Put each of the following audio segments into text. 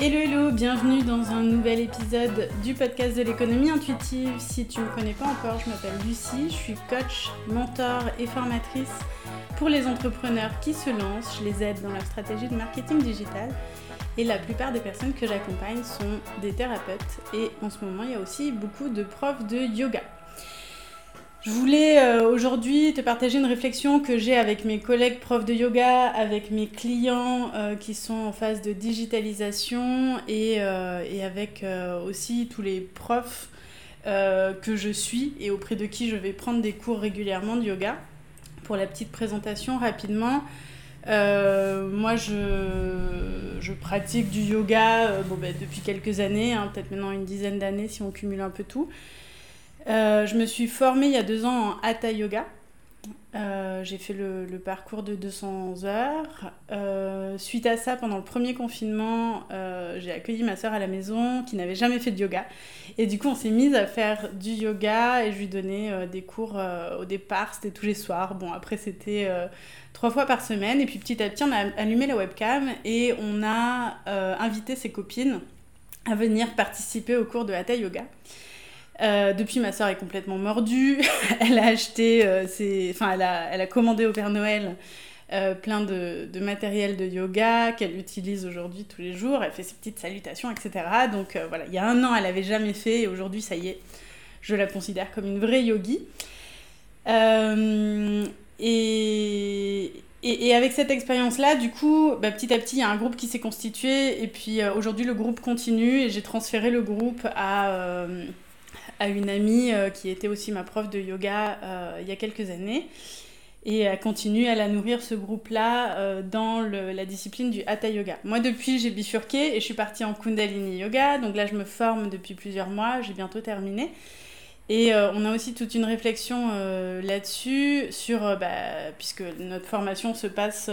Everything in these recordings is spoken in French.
Hello hello, bienvenue dans un nouvel épisode du podcast de l'économie intuitive. Si tu ne me connais pas encore, je m'appelle Lucie, je suis coach, mentor et formatrice pour les entrepreneurs qui se lancent. Je les aide dans leur stratégie de marketing digital et la plupart des personnes que j'accompagne sont des thérapeutes et en ce moment il y a aussi beaucoup de profs de yoga. Je voulais euh, aujourd'hui te partager une réflexion que j'ai avec mes collègues profs de yoga, avec mes clients euh, qui sont en phase de digitalisation et, euh, et avec aussi tous les profs que je suis et auprès de qui je vais prendre des cours régulièrement de yoga. Pour la petite présentation rapidement, moi je, je, pratique du yoga bon, ben, depuis quelques années, hein, peut-être maintenant une dizaine d'années si on cumule un peu tout. Euh, je me suis formée il y a deux ans en Hatha Yoga. Euh, j'ai fait le, parcours de 200 heures. Euh, suite à ça, pendant le premier confinement, j'ai accueilli ma soeur à la maison qui n'avait jamais fait de yoga. Et du coup, on s'est mise à faire du yoga et je lui donnais des cours au départ, c'était tous les soirs. Bon, après, c'était trois fois par semaine. Et puis petit à petit, on a allumé la webcam et on a invité ses copines à venir participer au cours de Hatha Yoga. Euh, depuis, ma soeur est complètement mordue. elle a acheté, euh, enfin, elle a, elle a, commandé au Père Noël euh, plein de, de, matériel de yoga qu'elle utilise aujourd'hui tous les jours. Elle fait ses petites salutations, etc. Donc voilà, il y a un an, elle n'avait jamais fait et aujourd'hui, ça y est, je la considère comme une vraie yogi. Et, et, avec cette expérience-là, du coup, bah, petit à petit, il y a un groupe qui s'est constitué. Et puis aujourd'hui, le groupe continue et j'ai transféré le groupe à à une amie euh, qui était aussi ma prof de yoga euh, il y a quelques années. Et elle continue à la nourrir ce groupe-là euh, dans la discipline du Hatha Yoga. Moi, depuis, j'ai bifurqué et je suis partie en Kundalini Yoga. Donc là, je me forme depuis plusieurs mois. J'ai bientôt terminé. Et on a aussi toute une réflexion là-dessu, sur, bah, puisque notre formation se passe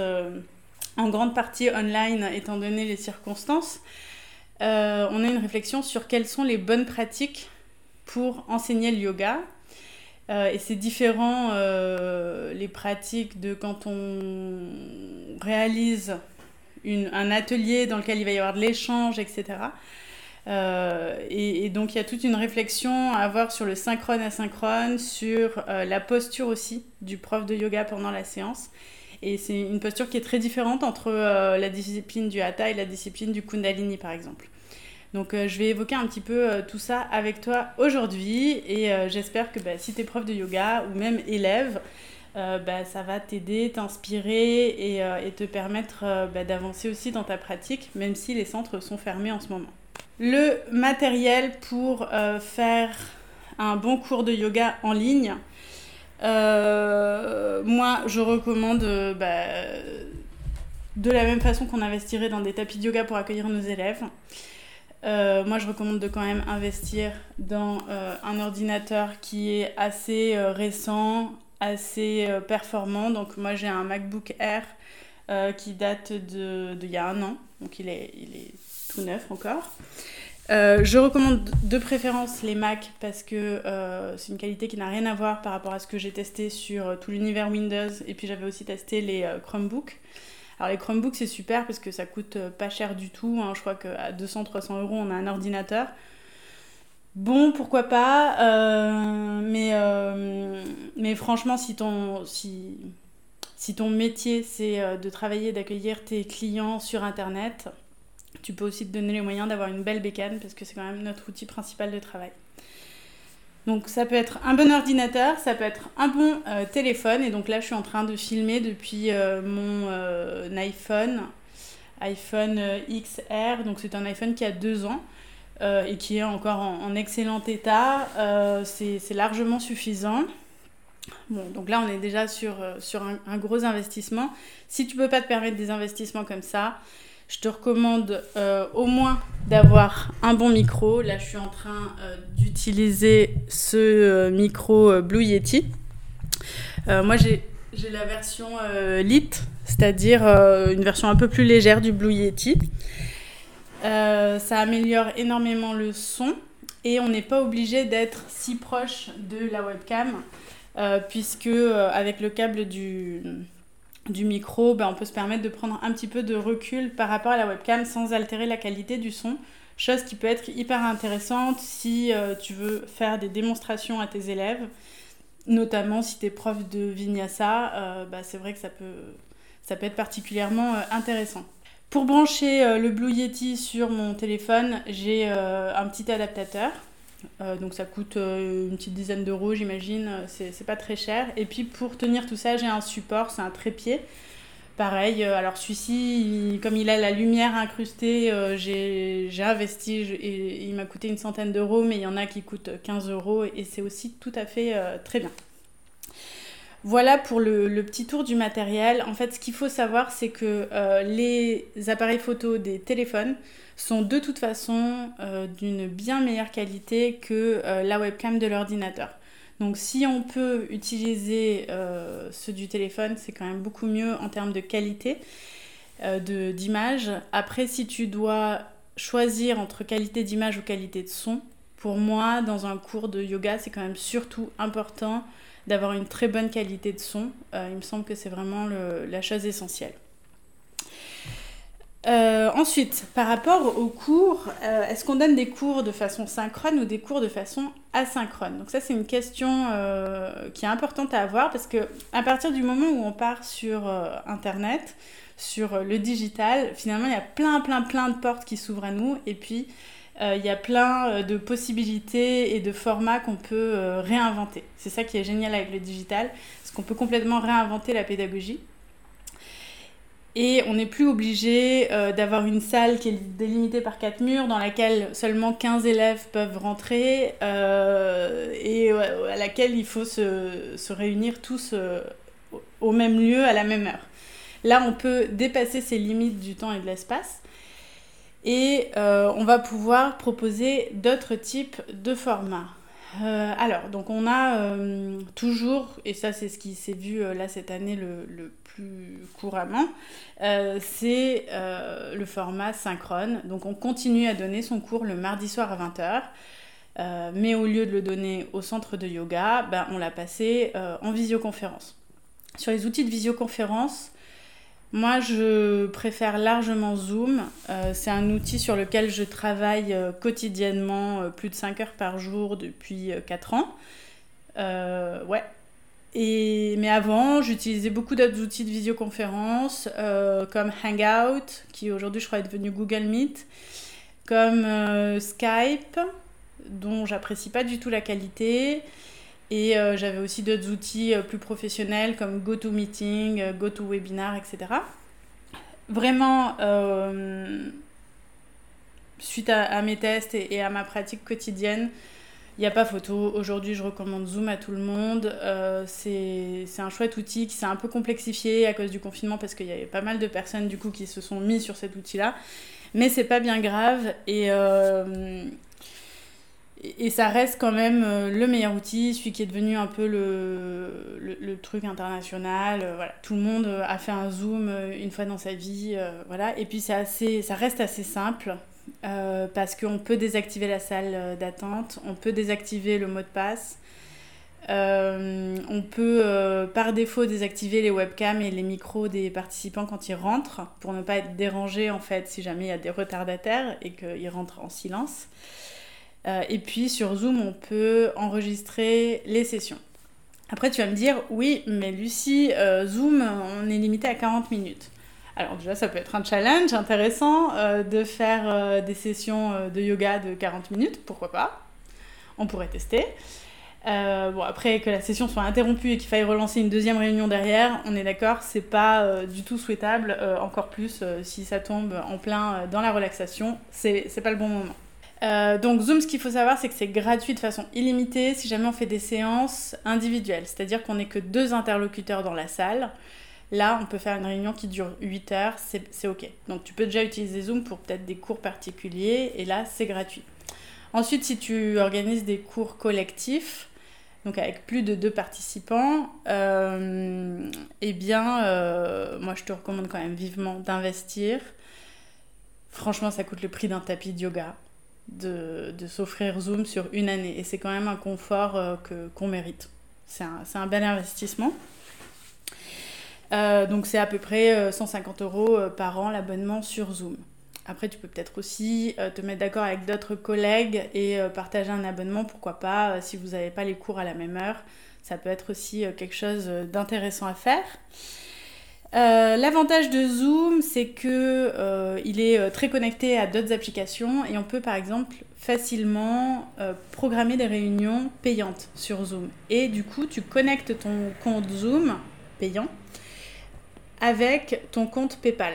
en grande partie online étant donné les circonstances, on a une réflexion sur quelles sont les bonnes pratiques pour enseigner le yoga. Euh, et c'est différent euh, les pratiques de quand on réalise une, un atelier dans lequel il va y avoir de l'échange, etc. Euh, et, et, donc il y a toute une réflexion à avoir sur le synchrone asynchrone, sur la posture aussi du prof de yoga pendant la séance. Et c'est une posture qui est très différente entre la discipline du hatha et la discipline du kundalini par exemple. Donc euh, je vais évoquer un petit peu euh, tout ça avec toi aujourd'hui et euh, j'espère que bah, si tu es prof de yoga ou même élève, bah, ça va t'aider, t'inspirer et, te permettre bah, d'avancer aussi dans ta pratique, même si les centres sont fermés en ce moment. Le matériel pour faire un bon cours de yoga en ligne, moi je recommande de la même façon qu'on investirait dans des tapis de yoga pour accueillir nos élèves. Euh, moi, je recommande de quand même investir dans euh, un ordinateur qui est assez euh, récent, assez performant. Donc, moi, j'ai un MacBook Air qui date de, y a un an. Donc, il est, il est tout neuf encore. je recommande de préférence les Mac parce que c'est une qualité qui n'a rien à voir par rapport à ce que j'ai testé sur tout l'univers Windows. Et puis, j'avais aussi testé les Chromebooks. Alors les Chromebooks c'est super parce que ça coûte euh, pas cher du tout. Hein. Je crois qu'à 200-300 euros on a un ordinateur. Bon, pourquoi pas, euh, mais, euh, mais franchement, si ton, si, si ton métier c'est de travailler, d'accueillir tes clients sur Internet, tu peux aussi te donner les moyens d'avoir une belle bécane parce que c'est quand même notre outil principal de travail. Donc ça peut être un bon ordinateur, ça peut être un bon euh, téléphone. Et donc là, je suis en train de filmer depuis euh, mon euh, iPhone, iPhone XR. Donc c'est un iPhone qui a deux ans et qui est encore en, excellent état. c'est largement suffisant. Bon, donc là, on est déjà sur, sur un, un, gros investissement. Si tu peux pas te permettre des investissements comme ça, je te recommande euh, au moins d'avoir un bon micro. Là, je suis en train euh, d'utiliser ce euh, micro Blue Yeti. moi, j'ai la version Lite, c'est-à-dire une version un peu plus légère du Blue Yeti. ça améliore énormément le son et on n'est pas obligé d'être si proche de la webcam puisque avec le câble du du micro, ben, on peut se permettre de prendre un petit peu de recul par rapport à la webcam sans altérer la qualité du son. Chose qui peut être hyper intéressante si euh, tu veux faire des démonstrations à tes élèves, notamment si tu es prof de vinyasa, euh, bah, c'est vrai que ça peut, ça peut être particulièrement euh, intéressant. Pour brancher le Blue Yeti sur mon téléphone, j'ai un petit adaptateur. Donc ça coûte une petite dizaine d'euros, j'imagine, c'est pas très cher. Et puis pour tenir tout ça, j'ai un support, c'est un trépied Pareil, euh, alors celui-ci, comme il a la lumière incrustée, euh, j'ai investi et il m'a coûté une centaine d'euros, mais il y en a qui coûtent 15 euros et c'est aussi tout à fait euh, très bien. Voilà pour le, petit tour du matériel. En fait, ce qu'il faut savoir, c'est que les appareils photo des téléphones sont de toute façon d'une bien meilleure qualité que la webcam de l'ordinateur. Donc si on peut utiliser euh, ceux du téléphone, c'est quand même beaucoup mieux en termes de qualité euh, d'image. Après, si tu dois choisir entre qualité d'image ou qualité de son, pour moi, dans un cours de yoga, c'est quand même surtout important d'avoir une très bonne qualité de son. Euh, il me semble que c'est vraiment la chose essentielle. Euh, ensuite, par rapport aux cours, euh, est-ce qu'on donne des cours de façon synchrone ou des cours de façon asynchrone? Donc ça, c'est une question qui est importante à avoir parce que à partir du moment où on part sur Internet, sur le digital, finalement, il y a plein, plein, plein de portes qui s'ouvrent à nous et puis il y a plein de possibilités et de formats qu'on peut réinventer. C'est ça qui est génial avec le digital, parce qu'on peut complètement réinventer la pédagogie. Et on n'est plus obligé euh, d'avoir une salle qui est délimitée par quatre murs, dans laquelle seulement 15 élèves peuvent rentrer, euh, et à laquelle il faut se, se réunir tous euh, au même lieu, à la même heure. Là, on peut dépasser ces limites du temps et de l'espace, et on va pouvoir proposer d'autres types de formats. Euh, alors, donc on a euh, toujours, et ça c'est ce qui s'est vu euh, là cette année le, plus couramment, c'est le format synchrone. Donc on continue à donner son cours le mardi soir à 20h, mais au lieu de le donner au centre de yoga, ben, on l'a passé en visioconférence. Sur les outils de visioconférence, moi, je préfère largement Zoom. Euh, c'est un outil sur lequel je travaille euh, quotidiennement euh, plus de 5 heures par jour depuis 4 ans. ouais. Et, mais avant, j'utilisais beaucoup d'autres outils de visioconférence, comme Hangout, qui aujourd'hui, je crois, est devenu Google Meet, comme Skype, dont j'apprécie pas du tout la qualité. Et euh, j'avais aussi d'autres outils euh, plus professionnels comme GoToMeeting, euh, GoToWebinar, etc. Vraiment, suite à, mes tests et, à ma pratique quotidienne, il n'y a pas photo. Aujourd'hui, je recommande Zoom à tout le monde. c'est un chouette outil qui s'est un peu complexifié à cause du confinement parce qu'il y avait pas mal de personnes du coup qui se sont mis sur cet outil-là. Mais c'est pas bien grave. Et et ça reste quand même euh, le meilleur outil, celui qui est devenu un peu le, le, truc international. Euh, voilà. Tout le monde euh, a fait un zoom une fois dans sa vie. voilà. Et puis assez, ça reste assez simple parce qu'on peut désactiver la salle d'attente, on peut désactiver le mot de passe. on peut par défaut désactiver les webcams et les micros des participants quand ils rentrent pour ne pas être dérangés en fait si jamais il y a des retardataires et qu'ils rentrent en silence. Euh, et puis sur Zoom, on peut enregistrer les sessions. Après, tu vas me dire, oui, mais Lucie, euh, Zoom, on est limité à 40 minutes. Alors déjà, ça peut être un challenge intéressant euh, de faire des sessions de yoga de 40 minutes, pourquoi pas On pourrait tester. bon, après que la session soit interrompue et qu'il faille relancer une deuxième réunion derrière, on est d'accord, c'est pas du tout souhaitable, encore plus si ça tombe en plein dans la relaxation, c'est pas le bon moment. Euh, donc Zoom, ce qu'il faut savoir, c'est que c'est gratuit de façon illimitée si jamais on fait des séances individuelles. C'est-à-dire qu'on n'est que deux interlocuteurs dans la salle. Là, on peut faire une réunion qui dure 8 heures, c'est OK. Donc tu peux déjà utiliser Zoom pour peut-être des cours particuliers, et là, c'est gratuit. Ensuite, si tu organises des cours collectifs, donc avec plus de deux participants, euh, eh bien, euh, moi je te recommande quand même vivement d'investir. Franchement, ça coûte le prix d'un tapis de yoga de, de s'offrir Zoom sur une année. Et c'est quand même un confort euh, que, qu'on mérite. C'est un, un, bel investissement. donc c'est à peu près 150 euros par an l'abonnement sur Zoom. Après, tu peux peut-être aussi te mettre d'accord avec d'autres collègues et partager un abonnement, pourquoi pas, si vous n'avez pas les cours à la même heure. Ça peut être aussi quelque chose d'intéressant à faire. Euh, l'avantage de Zoom, c'est que euh, il est euh, très connecté à d'autres applications et on peut par exemple facilement programmer des réunions payantes sur Zoom. Et du coup, tu connectes ton compte Zoom payant avec ton compte PayPal.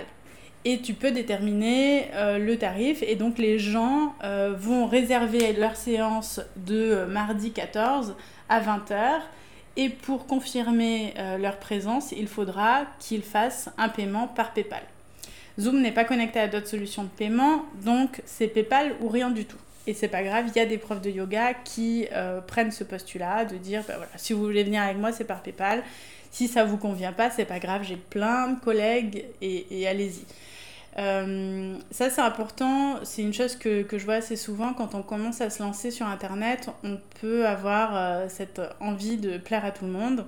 Et tu peux déterminer le tarif et donc les gens vont réserver leur séance de mardi 14 à 20h et pour confirmer euh, leur présence, il faudra qu'ils fassent un paiement par PayPal. Zoom n'est pas connecté à d'autres solutions de paiement, donc c'est PayPal ou rien du tout. Et c'est pas grave, il y a des profs de yoga qui euh, prennent ce postulat de dire bah voilà, si vous voulez venir avec moi, c'est par PayPal. Si ça vous convient pas, c'est pas grave, j'ai plein de collègues et allez-y. Euh, ça, c'est important. C'est une chose que, que, je vois assez souvent quand on commence à se lancer sur Internet. On peut avoir euh, cette envie de plaire à tout le monde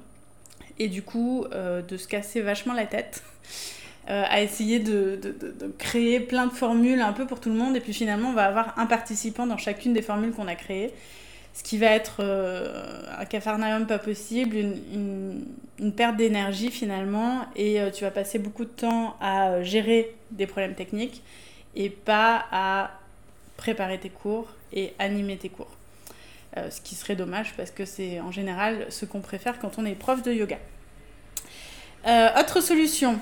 et du coup euh, de se casser vachement la tête. à essayer de, de, de, créer plein de formules un peu pour tout le monde et puis finalement on va avoir un participant dans chacune des formules qu'on a créées ce qui va être euh, un cafarnaum pas possible, une, perte d'énergie finalement, et euh, tu vas passer beaucoup de temps à euh, gérer des problèmes techniques et pas à préparer tes cours et animer tes cours. ce qui serait dommage parce que c'est en général ce qu'on préfère quand on est prof de yoga. autre solution,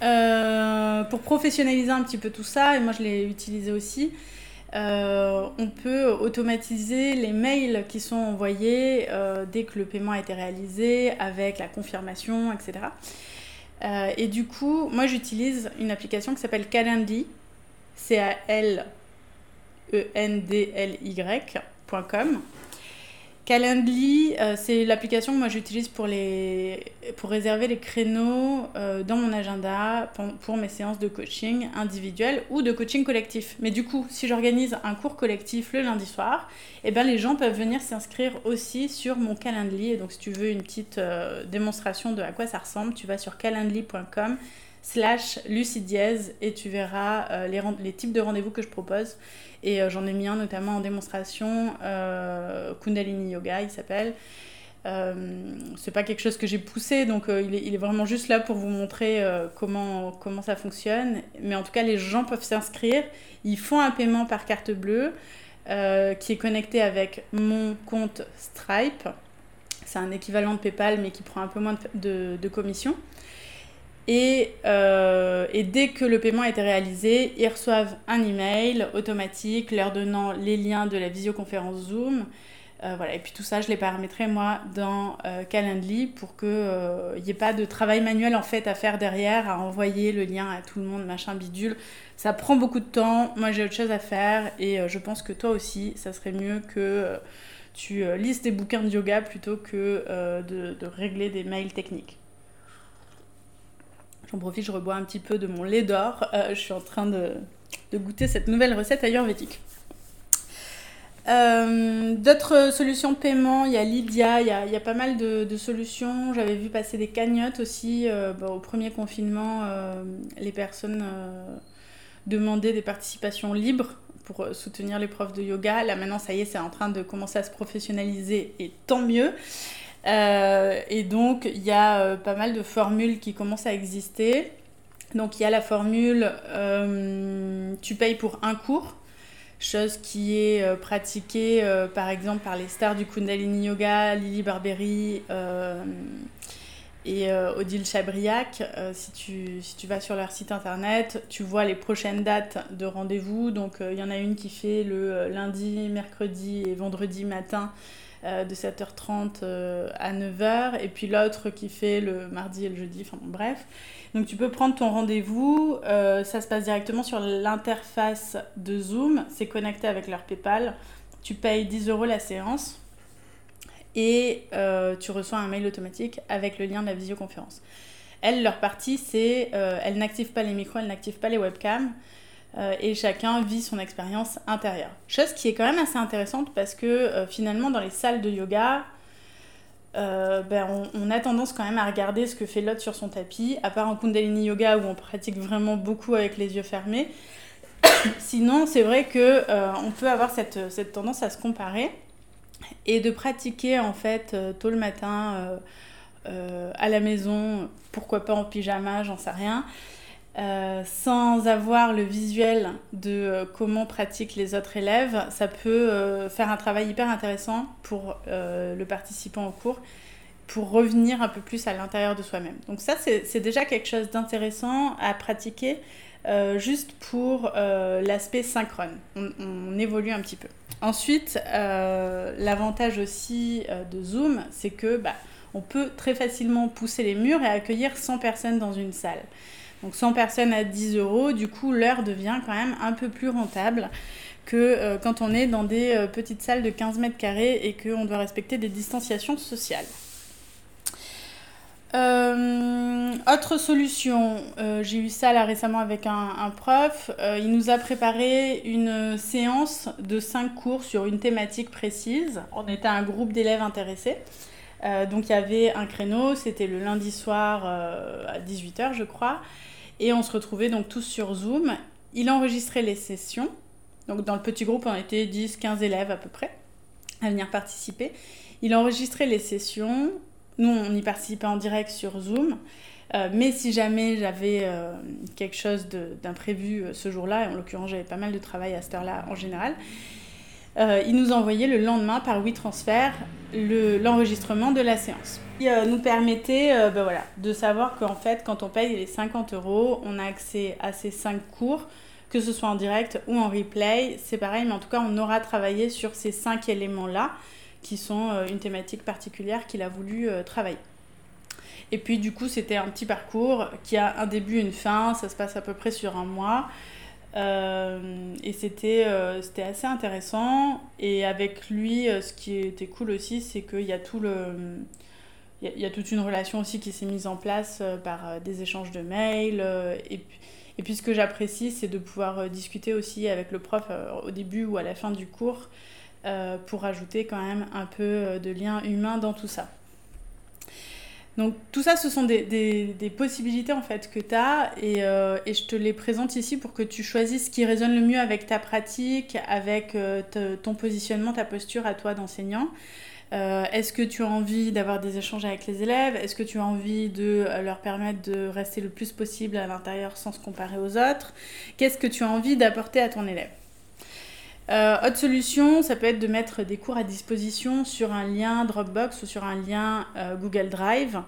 pour professionnaliser un petit peu tout ça, et moi je l'ai utilisé aussi, euh, on peut automatiser les mails qui sont envoyés euh, dès que le paiement a été réalisé, avec la confirmation, etc. Euh, et du coup, moi j'utilise une application qui s'appelle Calendly, C-A-L-E-N-D-L-Y.com. Calendly, euh, c'est l'application que moi j'utilise pour, les... pour réserver les créneaux euh, dans mon agenda pour, mes séances de coaching individuel ou de coaching collectif. Mais du coup, si j'organise un cours collectif le lundi soir, eh ben, les gens peuvent venir s'inscrire aussi sur mon Calendly. Et donc si tu veux une petite euh, démonstration de à quoi ça ressemble, tu vas sur calendly.com slash lucidiez et tu verras les, les types de rendez-vous que je propose. Et euh, j'en ai mis un notamment en démonstration, euh, Kundalini Yoga, il s'appelle. Euh, c'est pas quelque chose que j'ai poussé, donc il, est, il, est, vraiment juste là pour vous montrer comment, comment ça fonctionne. Mais en tout cas, les gens peuvent s'inscrire. Ils font un paiement par carte bleue qui est connecté avec mon compte Stripe. C'est un équivalent de PayPal, mais qui prend un peu moins de, de commission. Euh, et, dès que le paiement a été réalisé, ils reçoivent un email automatique leur donnant les liens de la visioconférence Zoom. Euh, voilà. Et puis tout ça, je l'ai paramétré moi dans euh, Calendly pour qu'il n'y ait pas de travail manuel en fait à faire derrière, à envoyer le lien à tout le monde, machin bidule. Ça prend beaucoup de temps. Moi, j'ai autre chose à faire et je pense que toi aussi, ça serait mieux que tu lises des bouquins de yoga plutôt que de régler des mails techniques. J'en profite, je rebois un petit peu de mon lait d'or. Euh, je suis en train de, goûter cette nouvelle recette ayurvédique. Euh, d'autres solutions de paiement, il y a Lydia, il y a, pas mal de, solutions. J'avais vu passer des cagnottes aussi. Euh, au premier confinement, les personnes demandaient des participations libres pour soutenir les profs de yoga. Là maintenant, ça y est, c'est en train de commencer à se professionnaliser et tant mieux. Euh, et donc, il y a euh, pas mal de formules qui commencent à exister. Donc, il y a la formule euh, tu payes pour un cours, chose qui est pratiquée par exemple par les stars du Kundalini Yoga, Lily Barberi et Odile Chabriac. si, tu, si tu vas sur leur site internet, tu vois les prochaines dates de rendez-vous. Donc, il y en a une qui fait le lundi, mercredi et vendredi matin euh, de 7h30 euh, à 9h, et puis l'autre qui fait le mardi et le jeudi, enfin bref. Donc tu peux prendre ton rendez-vous, euh, ça se passe directement sur l'interface de Zoom, c'est connecté avec leur PayPal, tu payes 10 euros la séance et tu reçois un mail automatique avec le lien de la visioconférence. Elles, leur partie, c'est elles n'activent pas les micros, elles n'activent pas les webcams. Euh, et chacun vit son expérience intérieure. Chose qui est quand même assez intéressante parce que euh, finalement dans les salles de yoga, ben, on, a tendance quand même à regarder ce que fait l'autre sur son tapis, à part en Kundalini Yoga où on pratique vraiment beaucoup avec les yeux fermés. Sinon, c'est vrai que on peut avoir cette, cette, tendance à se comparer et de pratiquer en fait tôt le matin à la maison, pourquoi pas en pyjama, j'en sais rien. Euh, sans avoir le visuel de euh, comment pratiquent les autres élèves, ça peut euh, faire un travail hyper intéressant pour le participant au cours, pour revenir un peu plus à l'intérieur de soi-même. Donc ça, c'est déjà quelque chose d'intéressant à pratiquer, juste pour l'aspect synchrone. On, évolue un petit peu. Ensuite, l'avantage aussi de Zoom, c'est que bah, on peut très facilement pousser les murs et accueillir 100 personnes dans une salle. Donc 100 personnes à 10 euros, du coup l'heure devient quand même un peu plus rentable que euh, quand on est dans des euh, petites salles de 15 mètres carrés et qu'on doit respecter des distanciations sociales. Euh, autre solution, j'ai eu ça là récemment avec un, prof. il nous a préparé une séance de 5 cours sur une thématique précise. On était un groupe d'élèves intéressés. donc il y avait un créneau, c'était le lundi soir à 18h je crois. Et on se retrouvait donc tous sur Zoom. Il enregistrait les sessions. Donc dans le petit groupe, on était 10-15 élèves à peu près à venir participer. Il enregistrait les sessions. Nous, on y participait en direct sur Zoom. Euh, mais si jamais j'avais euh, quelque chose d'imprévu euh, ce jour-là, et en l'occurrence j'avais pas mal de travail à cette heure-là en général, euh, il nous envoyait le lendemain par WeTransfer l'enregistrement de la séance. Il euh, nous permettait euh, ben voilà, de savoir qu'en fait, quand on paye les 50 euros, on a accès à ces 5 cours, que ce soit en direct ou en replay. C'est pareil, mais en tout cas, on aura travaillé sur ces 5 éléments-là, qui sont une thématique particulière qu'il a voulu travailler. Et puis, du coup, c'était un petit parcours qui a un début, une fin, ça se passe à peu près sur un mois. Euh, et c'était euh, c'était assez intéressant. Et avec lui, euh, ce qui était cool aussi, c'est qu'il y a. Il y, a, toute une relation aussi qui s'est mise en place par des échanges de mails. et, et puis ce que j'apprécie, c'est de pouvoir discuter aussi avec le prof au début ou à la fin du cours pour ajouter quand même un peu de lien humain dans tout ça. Donc tout ça, ce sont des, possibilités en fait que tu as et, euh, et, je te les présente ici pour que tu choisisses ce qui résonne le mieux avec ta pratique, avec euh, ton positionnement, ta posture à toi d'enseignant. Euh, est-ce que tu as envie d'avoir des échanges avec les élèves? Est-ce que tu as envie de leur permettre de rester le plus possible à l'intérieur sans se comparer aux autres? Qu'est-ce que tu as envie d'apporter à ton élève? Euh, autre solution, ça peut être de mettre des cours à disposition sur un lien Dropbox ou sur un lien euh, Google Drive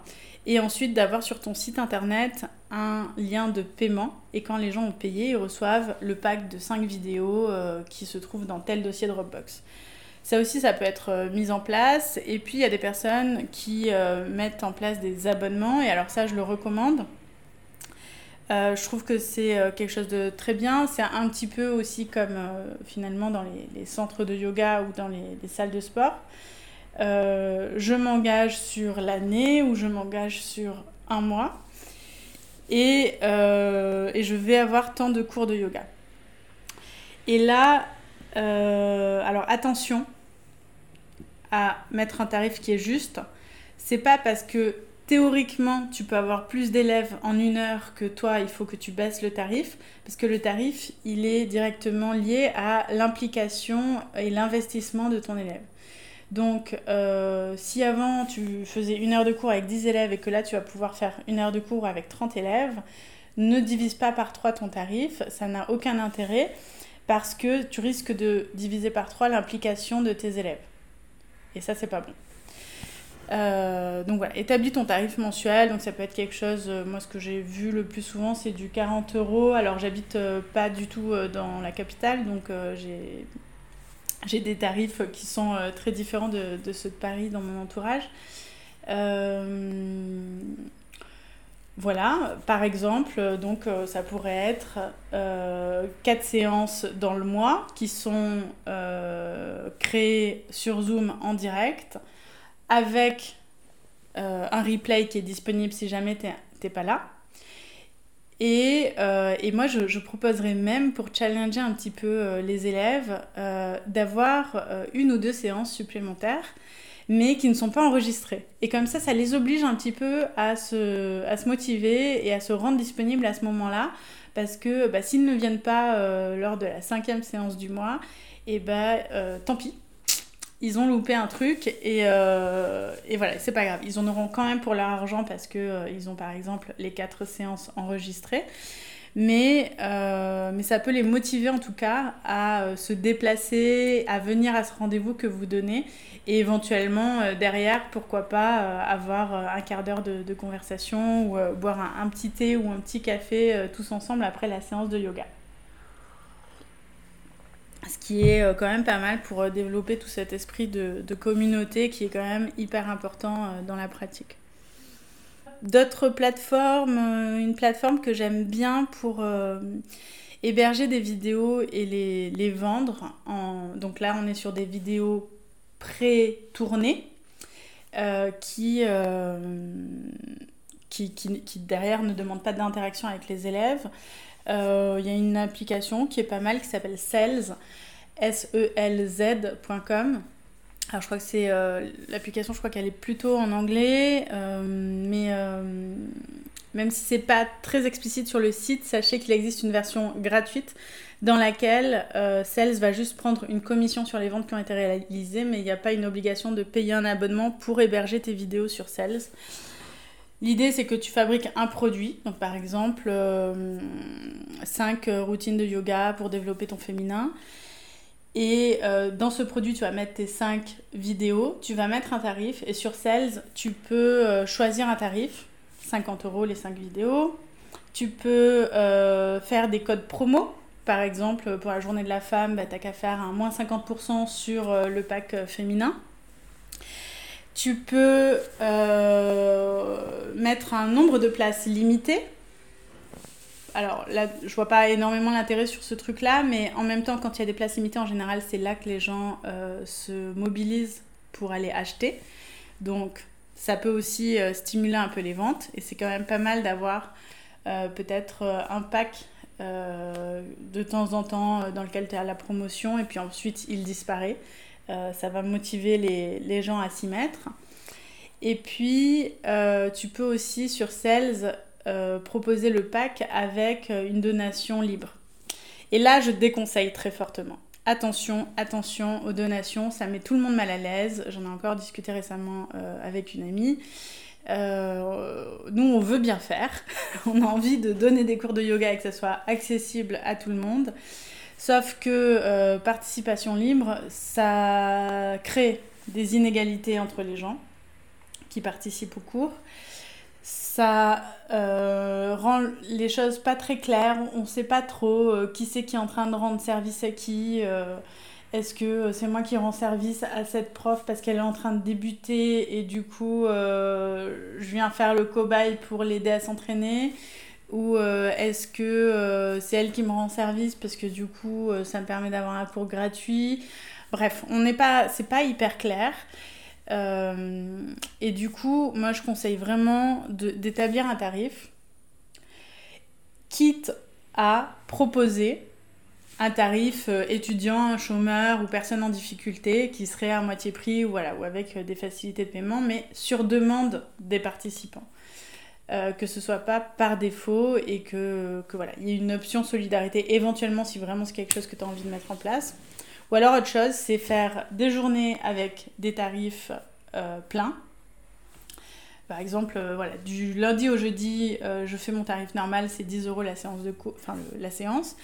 et ensuite d'avoir sur ton site internet un lien de paiement et quand les gens ont payé, ils reçoivent le pack de 5 vidéos euh, qui se trouvent dans tel dossier Dropbox. Ça aussi, ça peut être mis en place. Et puis, il y a des personnes qui mettent en place des abonnements. Et alors ça, je le recommande. Euh, je trouve que c'est euh, quelque chose de très bien. C'est un petit peu aussi comme euh, finalement dans les, centres de yoga ou dans les, salles de sport. je m'engage sur l'année ou je m'engage sur un mois et, et, je vais avoir tant de cours de yoga. Et là, alors attention à mettre un tarif qui est juste. C'est pas parce que théoriquement, tu peux avoir plus d'élèves en une heure que toi, il faut que tu baisses le tarif, parce que le tarif, il est directement lié à l'implication et l'investissement de ton élève. Donc, euh, si avant tu faisais une heure de cours avec 10 élèves et que là tu vas pouvoir faire une heure de cours avec 30 élèves, ne divise pas par 3 ton tarif, ça n'a aucun intérêt parce que tu risques de diviser par 3 l'implication de tes élèves. Et ça, c'est pas bon. Euh, donc voilà, établis ton tarif mensuel. Donc ça peut être quelque chose, euh, moi ce que j'ai vu le plus souvent c'est du 40 euros. Alors j'habite euh, pas du tout dans la capitale, donc j'ai j'ai des tarifs qui sont très différents de, de, ceux de Paris dans mon entourage. voilà, par exemple, donc ça pourrait être 4 séances dans le mois qui sont créées sur Zoom en direct avec euh, un replay qui est disponible si jamais tu n'es pas là. Et, euh, et moi, je, je, proposerais même, pour challenger un petit peu euh, les élèves, d'avoir une ou deux séances supplémentaires. mais qui ne sont pas enregistrés. Et comme ça, ça les oblige un petit peu à se, à se motiver et à se rendre disponibles à ce moment-là, parce que bah, s'ils ne viennent pas lors de la cinquième séance du mois, et eh bah euh, tant pis. Ils ont loupé un truc et, euh, et voilà, c'est pas grave. Ils en auront quand même pour leur argent parce que ils ont par exemple les quatre séances enregistrées. Mais, mais ça peut les motiver en tout cas à se déplacer, à venir à ce rendez-vous que vous donnez et éventuellement, euh, derrière, pourquoi pas euh, avoir euh, un quart d'heure de, conversation ou boire un, petit thé ou un petit café tous ensemble après la séance de yoga. Ce qui est quand même pas mal pour développer tout cet esprit de, communauté qui est quand même hyper important dans la pratique. D'autres plateformes, une plateforme que j'aime bien pour héberger des vidéos et les, les vendre. En, donc là, on est sur des vidéos pré-tournée euh, euh, qui, qui, qui, derrière ne demande pas d'interaction avec les élèves. Euh, il y a une application qui est pas mal qui s'appelle Sales, S-E-L-Z.com. Alors je crois que c'est l'application, je crois qu'elle est plutôt en anglais, mais même si c'est pas très explicite sur le site, sachez qu'il existe une version gratuite dans laquelle euh, Sales va juste prendre une commission sur les ventes qui ont été réalisées, mais il n'y a pas une obligation de payer un abonnement pour héberger tes vidéos sur Sales. L'idée, c'est que tu fabriques un produit, donc par exemple 5 euh, routines de yoga pour développer ton féminin. Et euh, dans ce produit, tu vas mettre tes 5 vidéos, tu vas mettre un tarif, et sur Sales, tu peux choisir un tarif, 50 euros les 5 vidéos. Tu peux faire des codes promo par exemple, pour la journée de la femme, bah, tu n'as qu'à faire un moins 50% sur euh, le pack euh, féminin. Tu peux euh, mettre un nombre de places limité. Alors là, je vois pas énormément l'intérêt sur ce truc-là, mais en même temps, quand il y a des places limitées, en général, c'est là que les gens se mobilisent pour aller acheter. Donc, ça peut aussi stimuler un peu les ventes. Et c'est quand même pas mal d'avoir peut-être un pack euh, de temps en temps euh, dans lequel tu à la promotion et puis ensuite il disparaît. Euh, ça va motiver les, gens à s'y mettre. Et puis tu peux aussi sur Sales proposer le pack avec une donation libre. Et là, je déconseille très fortement. Attention, attention aux donations, ça met tout le monde mal à l'aise. J'en ai encore discuté récemment avec une amie. Euh, nous, on veut bien faire. on a envie de donner des cours de yoga et que ça soit accessible à tout le monde. Sauf que euh, participation libre, ça crée des inégalités entre les gens qui participent au cours. Ça euh, rend les choses pas très claires. On ne sait pas trop qui c'est qui est en train de rendre service à qui. Est-ce que euh, c'est moi qui rends service à cette prof parce qu'elle est en train de débuter et du coup euh, je viens faire le cobaye pour l'aider à s'entraîner? Ou euh, est-ce que c'est elle qui me rend service parce que du coup ça me permet d'avoir un cours gratuit? Bref, on n'est pas, c'est pas hyper clair. et du coup, moi je conseille vraiment d'établir un tarif, quitte à proposer un tarif euh, étudiant, chômeur ou personne en difficulté qui serait à moitié prix ou, voilà, ou avec euh, des facilités de paiement, mais sur demande des participants. Euh, que ce soit pas par défaut et que, que voilà, il y ait une option solidarité éventuellement si vraiment c'est quelque chose que tu as envie de mettre en place. Ou alors autre chose, c'est faire des journées avec des tarifs pleins. Par exemple, voilà, du lundi au jeudi, je fais mon tarif normal, c'est 10 euros la séance de enfin la séance.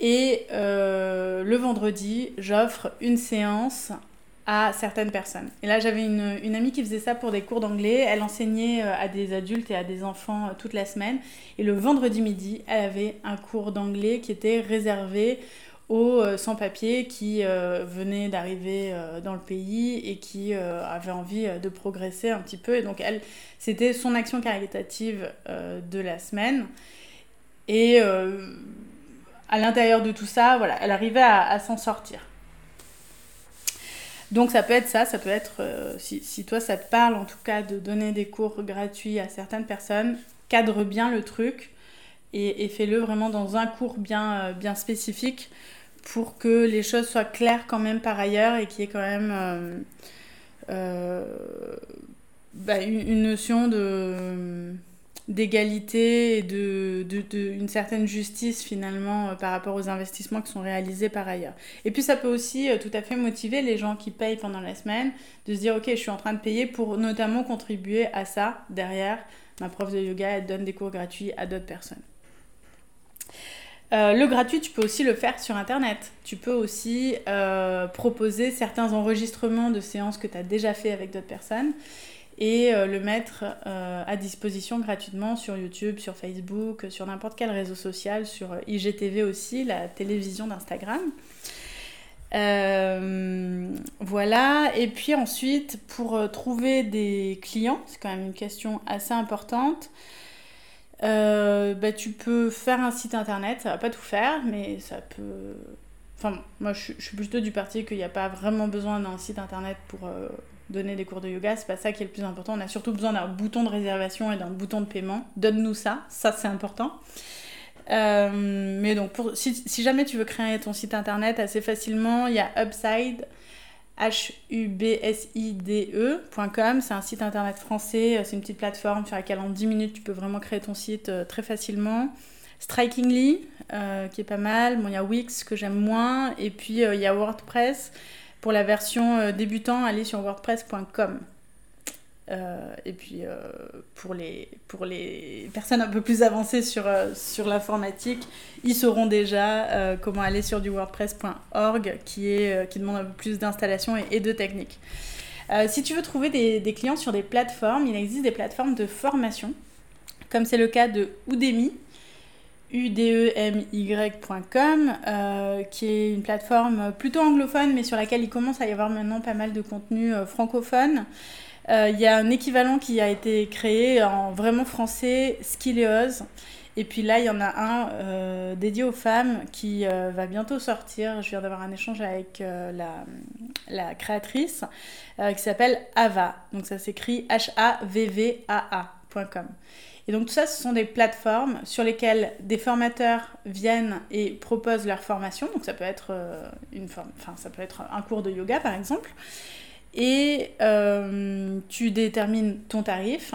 Et euh, le vendredi, j'offre une séance à certaines personnes. Et là, j'avais une, amie qui faisait ça pour des cours d'anglais. Elle enseignait euh, à des adultes et à des enfants euh, toute la semaine. Et le vendredi midi, elle avait un cours d'anglais qui était réservé aux sans-papiers qui venaient d'arriver dans le pays et qui avaient envie de progresser un petit peu. Et donc, elle, c'était son action caritative de la semaine. Et à l'intérieur de tout ça, voilà, elle arrivait à, s'en sortir. Donc ça peut être ça, ça peut être, euh, si, si, toi ça te parle en tout cas de donner des cours gratuits à certaines personnes, cadre bien le truc et, fais-le vraiment dans un cours bien, euh, bien spécifique pour que les choses soient claires quand même par ailleurs et qu'il y ait quand même euh, bah, une notion de d'égalité et de, certaine justice finalement euh, par rapport aux investissements qui sont réalisés par ailleurs. Et puis ça peut aussi euh, tout à fait motiver les gens qui payent pendant la semaine de se dire ok je suis en train de payer pour notamment contribuer à ça derrière. Ma prof de yoga elle donne des cours gratuits à d'autres personnes. Euh, le gratuit, tu peux aussi le faire sur Internet. Tu peux aussi proposer certains enregistrements de séances que tu as déjà fait avec d'autres personnes et euh, le mettre euh, à disposition gratuitement sur YouTube, sur Facebook, sur n'importe quel réseau social, sur euh, IGTV aussi, la télévision d'Instagram. voilà, et puis ensuite, pour trouver des clients, c'est quand même une question assez importante, bah, tu peux faire un site internet, ça va pas tout faire, mais ça peut... Enfin, moi je, je suis plutôt du parti qu'il n'y a pas vraiment besoin d'un site internet pour donner des cours de yoga, c'est pas ça qui est le plus important. On a surtout besoin d'un bouton de réservation et d'un bouton de paiement. Donne-nous ça, ça c'est important. Euh, mais donc, pour, si, jamais tu veux créer ton site internet assez facilement, il y a Upside, H-U-B-S-I-D-E.com. C'est un site internet français, c'est une petite plateforme sur laquelle en 10 minutes tu peux vraiment créer ton site euh, très facilement. Strikingly, euh, qui est pas mal. Bon, il y a Wix que j'aime moins. Et puis il y a WordPress. Pour la version euh, débutant, allez sur wordpress.com. Euh, et puis euh, pour, les, pour les personnes un peu plus avancées sur, sur l'informatique, ils sauront déjà comment aller sur du wordpress.org qui, qui demande un peu plus d'installation et, de technique. si tu veux trouver des, des, clients sur des plateformes, il existe des plateformes de formation, comme c'est le cas de Udemy, udemy.com, euh, qui est une plateforme plutôt anglophone, mais sur laquelle il commence à y avoir maintenant pas mal de contenu euh, francophone. Euh, il y a un équivalent qui a été créé en vraiment français, Skilleos. Et puis là, il y en a un dédié aux femmes qui va bientôt sortir. Je viens d'avoir un échange avec la, la, créatrice qui s'appelle Ava. Donc ça s'écrit H-A-V-V-A-A.com. Et donc tout ça, ce sont des plateformes sur lesquelles des formateurs viennent et proposent leur formation. Donc ça peut être, euh, une forme, enfin, ça peut être un cours de yoga par exemple. Et euh, tu détermines ton tarif.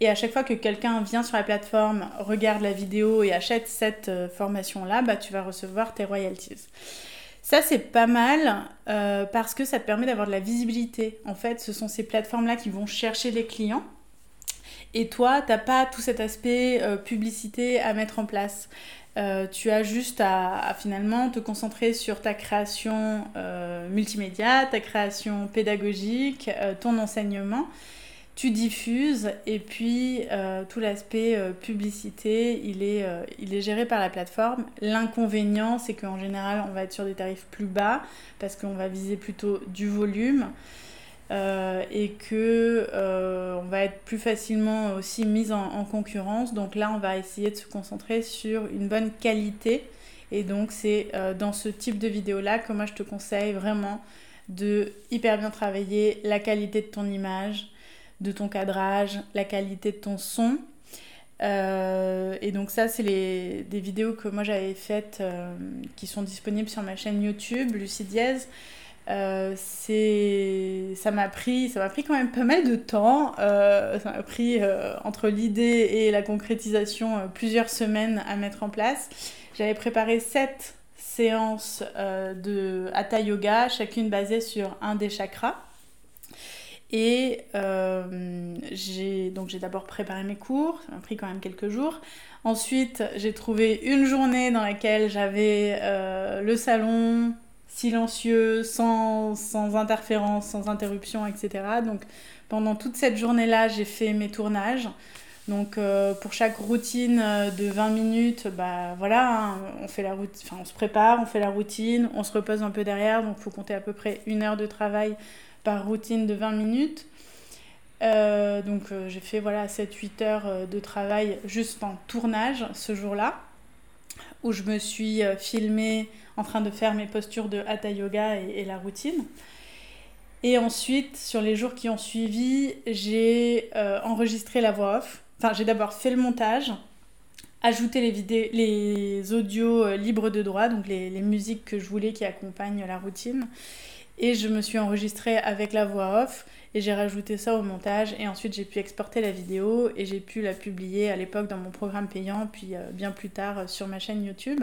Et à chaque fois que quelqu'un vient sur la plateforme, regarde la vidéo et achète cette euh, formation-là, bah, tu vas recevoir tes royalties. Ça, c'est pas mal parce que ça te permet d'avoir de la visibilité. En fait, ce sont ces plateformes-là qui vont chercher les clients et toi, t'as pas tout cet aspect euh, publicité à mettre en place. Euh, tu as juste à, finalement te concentrer sur ta création euh, multimédia, ta création pédagogique, ton enseignement. Tu diffuses et puis tout l'aspect publicité, il est, il est géré par la plateforme. L'inconvénient, c'est qu'en général, on va être sur des tarifs plus bas parce qu'on va viser plutôt du volume. Euh, et que euh, on va être plus facilement aussi mise en, concurrence. Donc là, on va essayer de se concentrer sur une bonne qualité. Et donc c'est euh, dans ce type de vidéo là que moi je te conseille vraiment de hyper bien travailler la qualité de ton image, de ton cadrage, la qualité de ton son. et donc ça, c'est des vidéos que moi j'avais faites qui sont disponibles sur ma chaîne YouTube, Lucie. Euh, c'est ça m'a pris ça m'a pris quand même pas mal de temps. Euh, ça m'a pris euh, entre l'idée et la concrétisation plusieurs semaines à mettre en place. J'avais préparé sept séances de hatha yoga chacune basée sur un des chakras. Et j'ai donc j'ai d'abord préparé mes cours ça m'a pris quand même quelques jours. Ensuite j'ai trouvé une journée dans laquelle j'avais le salon silencieux, sans, interférence, sans interruption, etc. Donc pendant toute cette journée-là, j'ai fait mes tournages. Donc euh, pour chaque routine euh, de 20 minutes, bah voilà, hein, on se prépare, on fait la routine, on se repose un peu derrière, donc il faut compter à peu près une heure de travail par routine de 20 minutes. Euh, donc j'ai fait voilà 7-8 heures de travail juste en tournage ce jour-là, où je me suis filmée en train de faire mes postures de hatha yoga et, la routine. Et ensuite, sur les jours qui ont suivi, j'ai euh, enregistré la voix off. Enfin, j'ai d'abord fait le montage, ajouté les, les audios euh, libres de droit, donc les, musiques que je voulais qui accompagnent la routine. Et je me suis enregistrée avec la voix off et j'ai rajouté ça au montage et ensuite j'ai pu exporter la vidéo et j'ai pu la publier à l'époque dans mon programme payant puis euh, bien plus tard euh, sur ma chaîne YouTube.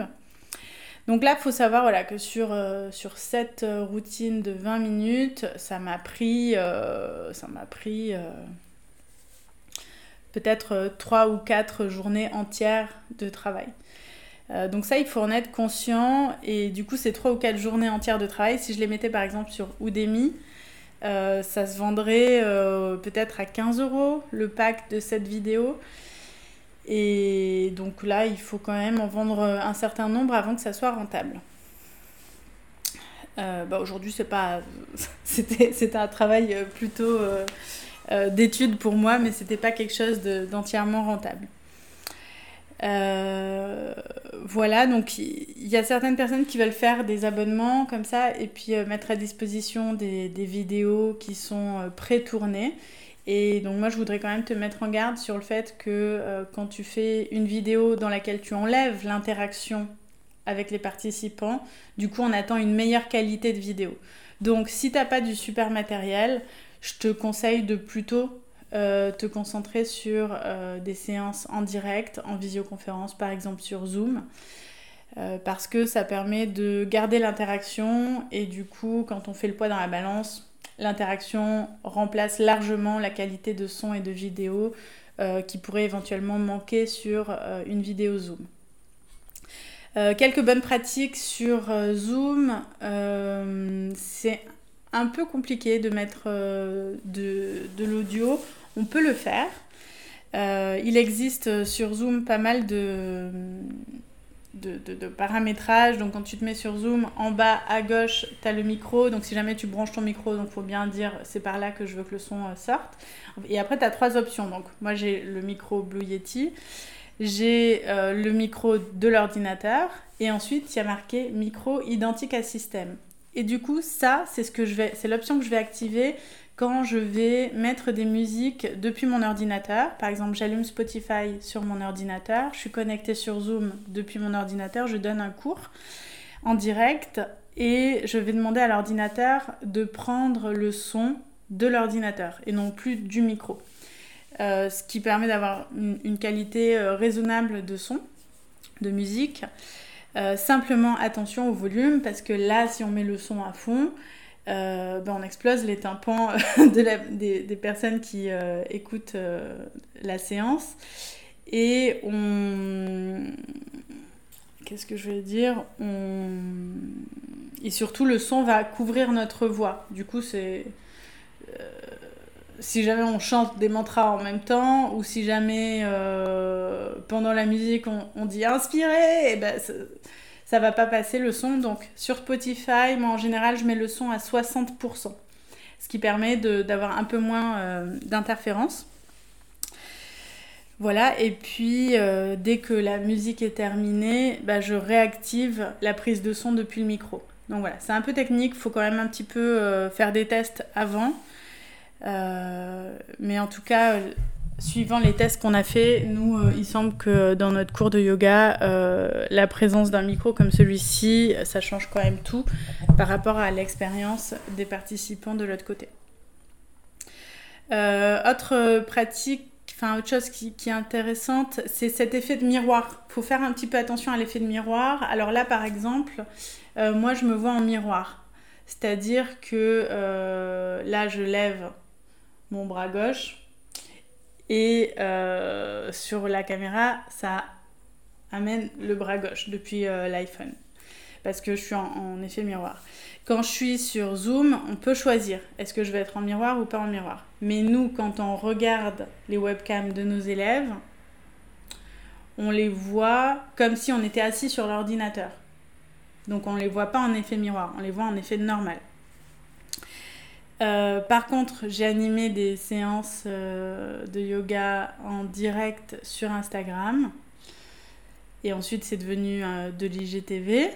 Donc là, il faut savoir voilà, que sur, euh, sur cette routine de 20 minutes, ça m'a pris, ça m'a pris peut-être 3 ou 4 journées entières de travail. Donc ça, il faut en être conscient. Et du coup, ces 3 ou 4 journées entières de travail, si je les mettais par exemple sur Udemy, euh, ça se vendrait euh, peut-être à 15 euros le pack de cette vidéo. Et donc là, il faut quand même en vendre un certain nombre avant que ça soit rentable. Euh, bah aujourd'hui, c'est pas, c'était, un travail plutôt d'étude pour moi, mais c'était pas quelque chose d'entièrement rentable. Euh, voilà, donc il y, a certaines personnes qui veulent faire des abonnements comme ça et puis euh, mettre à disposition des, vidéos qui sont euh, pré-tournées. Et donc moi je voudrais quand même te mettre en garde sur le fait que quand tu fais une vidéo dans laquelle tu enlèves l'interaction avec les participants, du coup on attend une meilleure qualité de vidéo. Donc si t'as pas du super matériel, je te conseille de plutôt euh, te concentrer sur euh, des séances en direct, en visioconférence par exemple sur Zoom, euh, parce que ça permet de garder l'interaction et du coup quand on fait le poids dans la balance, l'interaction remplace largement la qualité de son et de vidéo qui pourrait éventuellement manquer sur une vidéo Zoom. quelques bonnes pratiques sur Zoom, c'est un peu compliqué de mettre de, de l'audio on peut le faire. Euh, il existe sur Zoom pas mal de, de. Donc quand tu te mets sur Zoom, en bas à gauche, tu as le micro. Donc si jamais tu branches ton micro, il faut bien dire c'est par là que je veux que le son euh, sorte. Et après, tu as trois options. Donc moi j'ai le micro Blue Yeti, j'ai euh, le micro de l'ordinateur et ensuite il y a marqué micro identique à système. Et du coup, ça, c'est ce que je vais, c'est l'option que je vais activer quand je vais mettre des musiques depuis mon ordinateur. Par exemple, j'allume Spotify sur mon ordinateur, je suis connectée sur Zoom depuis mon ordinateur, je donne un cours en direct et je vais demander à l'ordinateur de prendre le son de l'ordinateur et non plus du micro. Euh, ce qui permet d'avoir une, qualité euh, raisonnable de son, de musique. Euh, simplement attention au volume parce que là, si on met le son à fond, euh, ben on explose les tympans de des, personnes qui euh, écoutent la séance. Et on. Qu'est-ce que je vais dire? On... Et surtout, le son va couvrir notre voix. Du coup, c'est. Si jamais on chante des mantras en même temps, ou si jamais pendant la musique on, dit inspirer, et eh ben, ça va pas passer le son. Donc sur Spotify, moi en général, je mets le son à 60%, ce qui permet d'avoir un peu moins euh, d'interférences. Voilà, et puis euh, dès que la musique est terminée, bah, je réactive la prise de son depuis le micro. Donc voilà, c'est un peu technique, il faut quand même un petit peu euh, faire des tests avant. Mais en tout cas, Suivant les tests qu'on a fait, nous, euh, il semble que dans notre cours de yoga, euh, la présence d'un micro comme celui-ci, ça change quand même tout par rapport à l'expérience des participants de l'autre côté. Euh, autre pratique, enfin autre chose qui est intéressante, c'est cet effet de miroir. Il faut faire un petit peu attention à l'effet de miroir. Alors là, par exemple, moi, je me vois en miroir. C'est-à-dire que là, je lève mon bras gauche et euh, sur la caméra, ça amène le bras gauche depuis euh, l'iPhone. Parce que je suis en, effet miroir. Quand je suis sur Zoom, on peut choisir est-ce que je vais être en miroir ou pas en miroir? Mais nous, quand on regarde les webcams de nos élèves, on les voit comme si on était assis sur l'ordinateur. Donc on ne les voit pas en effet miroir, on les voit en effet normal. Euh, par contre, j'ai animé des séances euh, de yoga en direct sur Instagram. Et ensuite, c'est devenu euh, de l'IGTV.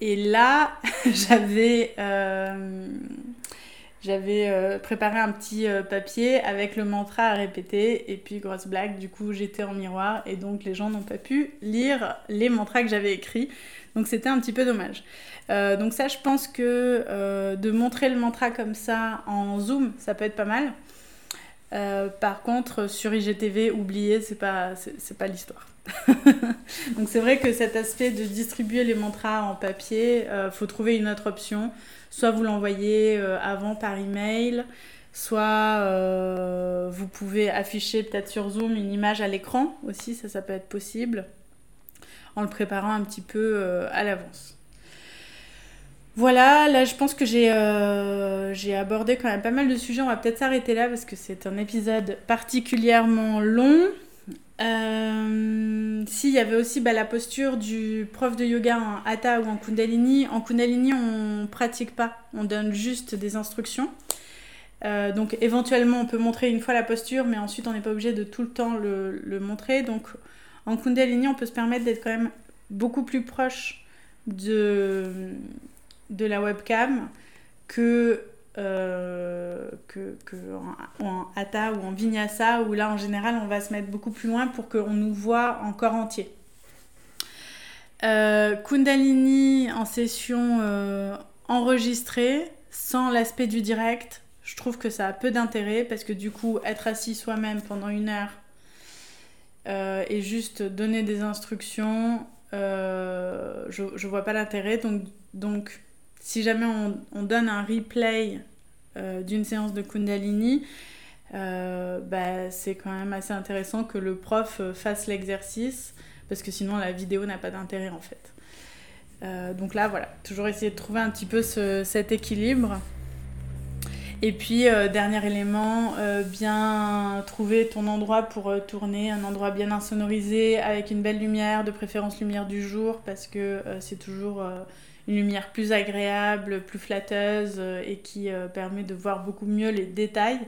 Et là, j'avais j'avais euh, préparé un petit euh, papier avec le mantra à répéter et puis grosse blague, du coup j'étais en miroir et donc les gens n'ont pas pu lire les mantras que j'avais écrits. Donc c'était un petit peu dommage. Euh, donc ça je pense que de montrer le mantra comme ça en zoom, ça peut être pas mal. Par contre sur IGTV, oubliez, c'est pas, c'est pas l'histoire. donc c'est vrai que cet aspect de distribuer les mantras en papier, faut trouver une autre option. Soit vous l'envoyez euh, avant par email, soit euh, vous pouvez afficher peut-être sur Zoom une image à l'écran aussi, ça, ça peut être possible, en le préparant un petit peu euh, à l'avance. Voilà, là je pense que j'ai abordé quand même pas mal de sujets. On va peut-être s'arrêter là parce que c'est un épisode particulièrement long. Euh, S'il y avait aussi bah, la posture du prof de yoga en hatha ou en kundalini. En kundalini, on pratique pas, on donne juste des instructions. Euh, donc éventuellement, on peut montrer une fois la posture, mais ensuite, on n'est pas obligé de tout le temps le, montrer. Donc en kundalini, on peut se permettre d'être quand même beaucoup plus proche de, de la webcam que euh, que, en, en, hatha ou en vinyasa, où là en général on va se mettre beaucoup plus loin pour qu'on nous voit en corps entier. Euh, Kundalini en session euh, enregistrée, sans l'aspect du direct, je trouve que ça a peu d'intérêt parce que du coup, être assis soi-même pendant une heure et juste donner des instructions, je, je vois pas l'intérêt. Donc, donc si jamais on, on donne un replay euh, d'une séance de Kundalini, euh, bah, c'est quand même assez intéressant que le prof fasse l'exercice, parce que sinon la vidéo n'a pas d'intérêt en fait. Euh, donc là, voilà, toujours essayer de trouver un petit peu ce, cet équilibre. Et puis, euh, dernier élément, euh, bien trouver ton endroit pour euh, tourner, un endroit bien insonorisé, avec une belle lumière, de préférence lumière du jour, parce que c'est toujours une lumière plus agréable, plus flatteuse euh, et qui euh, permet de voir beaucoup mieux les détails.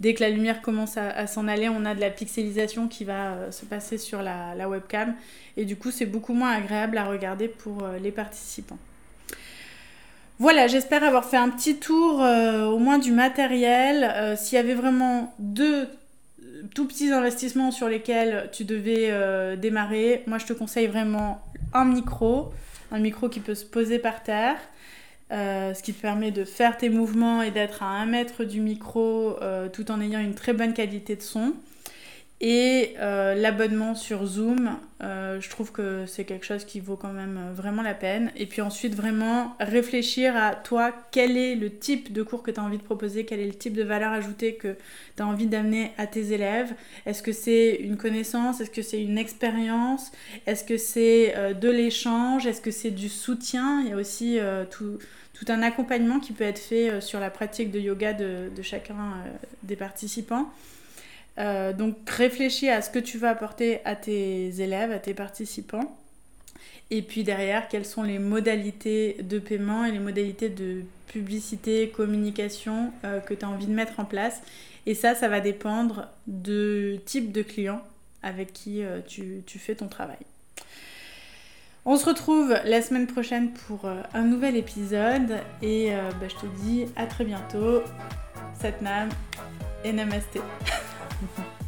Dès que la lumière commence à, s'en aller, on a de la pixelisation qui va euh, se passer sur la, webcam et du coup c'est beaucoup moins agréable à regarder pour les participants. Voilà, j'espère avoir fait un petit tour au moins du matériel. S'il y avait vraiment deux tout petits investissements sur lesquels tu devais démarrer, moi je te conseille vraiment un micro, un micro qui peut se poser par terre, euh, ce qui te permet de faire tes mouvements et d'être à un mètre du micro euh, tout en ayant une très bonne qualité de son. Et euh, l'abonnement sur Zoom, euh, je trouve que c'est quelque chose qui vaut quand même vraiment la peine. Et puis ensuite, vraiment réfléchir à toi, quel est le type de cours que tu as envie de proposer, quel est le type de valeur ajoutée que tu as envie d'amener à tes élèves. Est-ce que c'est une connaissance? Est-ce que c'est une expérience? Est-ce que c'est euh, de l'échange? Est-ce que c'est du soutien? Il y a aussi euh, tout, un accompagnement qui peut être fait euh, sur la pratique de yoga de, chacun euh, des participants. Euh, donc réfléchis à ce que tu vas apporter à tes élèves, à tes participants. Et puis derrière, quelles sont les modalités de paiement et les modalités de publicité, communication euh, que tu as envie de mettre en place. Et ça, ça va dépendre du type de client avec qui euh, tu, fais ton travail. On se retrouve la semaine prochaine pour un nouvel épisode et bah, je te dis à très bientôt. Satnam et Namasté. Mm-hmm.